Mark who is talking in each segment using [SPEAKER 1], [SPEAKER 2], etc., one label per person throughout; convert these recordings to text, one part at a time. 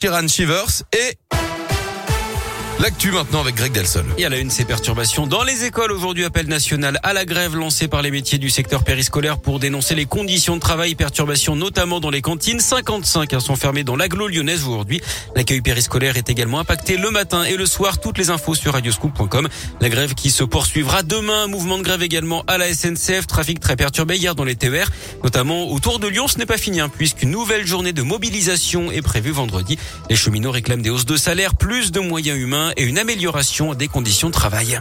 [SPEAKER 1] Kiran Shivers et L'actu maintenant avec Greg Delsol.
[SPEAKER 2] Et à la une, ces perturbations dans les écoles. Aujourd'hui, appel national à la grève lancé par les métiers du secteur périscolaire pour dénoncer les conditions de travail, perturbations notamment dans les cantines. 55 sont fermés dans l'agglo lyonnaise aujourd'hui. L'accueil périscolaire est également impacté le matin et le soir. Toutes les infos sur radioscoop.com. La grève qui se poursuivra demain. Mouvement de grève également à la SNCF. Trafic très perturbé hier dans les TER, notamment autour de Lyon. Ce n'est pas fini, hein, puisqu'une nouvelle journée de mobilisation est prévue vendredi. Les cheminots réclament des hausses de salaire, plus de moyens humains et une amélioration des conditions de travail.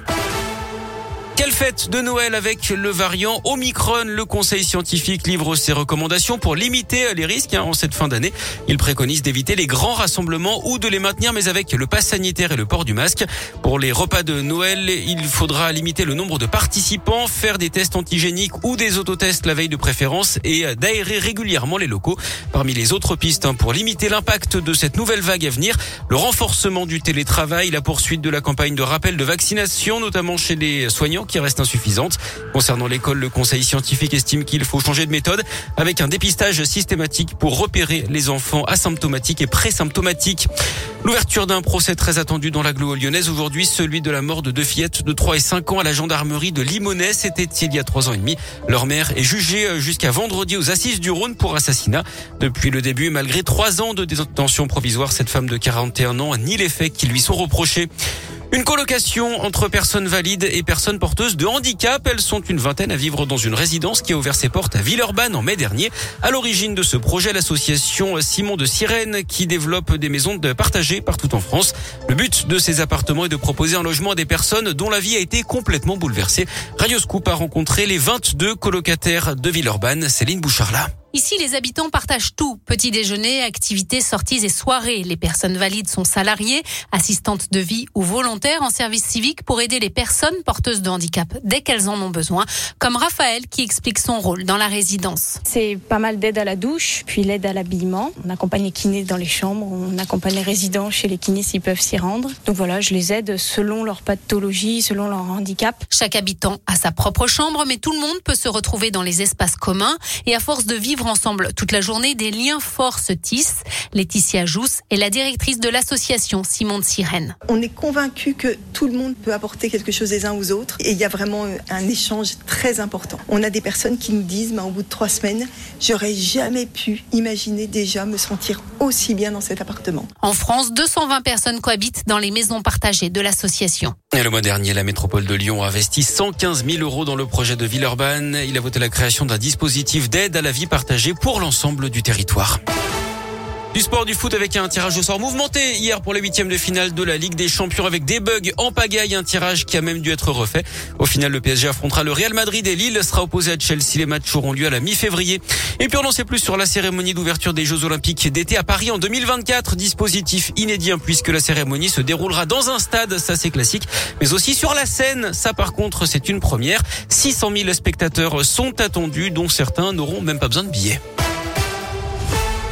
[SPEAKER 2] Quelle fête de Noël avec le variant Omicron? Le Conseil scientifique livre ses recommandations pour limiter les risques hein, en cette fin d'année. Il préconise d'éviter les grands rassemblements ou de les maintenir, mais avec le pass sanitaire et le port du masque. Pour les repas de Noël, il faudra limiter le nombre de participants, faire des tests antigéniques ou des autotests la veille de préférence et d'aérer régulièrement les locaux. Parmi les autres pistes hein, pour limiter l'impact de cette nouvelle vague à venir, le renforcement du télétravail, la poursuite de la campagne de rappel de vaccination, notamment chez les soignants qui reste insuffisante. Concernant l'école, le conseil scientifique estime qu'il faut changer de méthode avec un dépistage systématique pour repérer les enfants asymptomatiques et présymptomatiques. L'ouverture d'un procès très attendu dans l'agglo lyonnaise aujourd'hui, celui de la mort de deux fillettes de 3 et 5 ans à la gendarmerie de Limonest. C'était il y a trois ans et demi. Leur mère est jugée jusqu'à vendredi aux assises du Rhône pour assassinat. Depuis le début, malgré trois ans de détention provisoire, cette femme de 41 ans nie les faits qui lui sont reprochés. Une colocation entre personnes valides et personnes porteuses de handicap. Elles sont une vingtaine à vivre dans une résidence qui a ouvert ses portes à Villeurbanne en mai dernier. À l'origine de ce projet, l'association Simon de Sirène qui développe des maisons partagées partout en France. Le but de ces appartements est de proposer un logement à des personnes dont la vie a été complètement bouleversée. Radio Scoop a rencontré les 22 colocataires de Villeurbanne. Céline Bouchard-là.
[SPEAKER 3] Ici, les habitants partagent tout. Petit déjeuner, activités, sorties et soirées. Les personnes valides sont salariées, assistantes de vie ou volontaires en service civique pour aider les personnes porteuses de handicap dès qu'elles en ont besoin, comme Raphaël qui explique son rôle dans la résidence.
[SPEAKER 4] C'est pas mal d'aide à la douche, puis l'aide à l'habillement. On accompagne les kinés dans les chambres, on accompagne les résidents chez les kinés s'ils peuvent s'y rendre. Donc voilà, je les aide selon leur pathologie, selon leur handicap.
[SPEAKER 3] Chaque habitant a sa propre chambre, mais tout le monde peut se retrouver dans les espaces communs et à force de vivre ensemble toute la journée, des liens forts se tissent. Laetitia Jousse est la directrice de l'association Simon de Sirène.
[SPEAKER 5] On est convaincu que tout le monde peut apporter quelque chose des uns aux autres et il y a vraiment un échange très important. On a des personnes qui nous disent, mais au bout de trois semaines, j'aurais jamais pu imaginer déjà me sentir aussi bien dans cet appartement.
[SPEAKER 3] En France, 220 personnes cohabitent dans les maisons partagées de l'association.
[SPEAKER 2] Le mois dernier, la métropole de Lyon a investi 115 000 euros dans le projet de Villeurbanne. Il a voté la création d'un dispositif d'aide à la vie partagée pour l'ensemble du territoire. Du sport du foot avec un tirage au sort mouvementé hier pour les huitièmes de finale de la Ligue des Champions avec des bugs en pagaille, un tirage qui a même dû être refait. Au final, le PSG affrontera le Real Madrid et Lille sera opposé à Chelsea. Les matchs auront lieu à la mi-février. Et puis on n'en sait plus sur la cérémonie d'ouverture des Jeux Olympiques d'été à Paris en 2024. Dispositif inédit hein, puisque la cérémonie se déroulera dans un stade, ça c'est classique, mais aussi sur la scène. Ça par contre c'est une première. 600 000 spectateurs sont attendus dont certains n'auront même pas besoin de billets.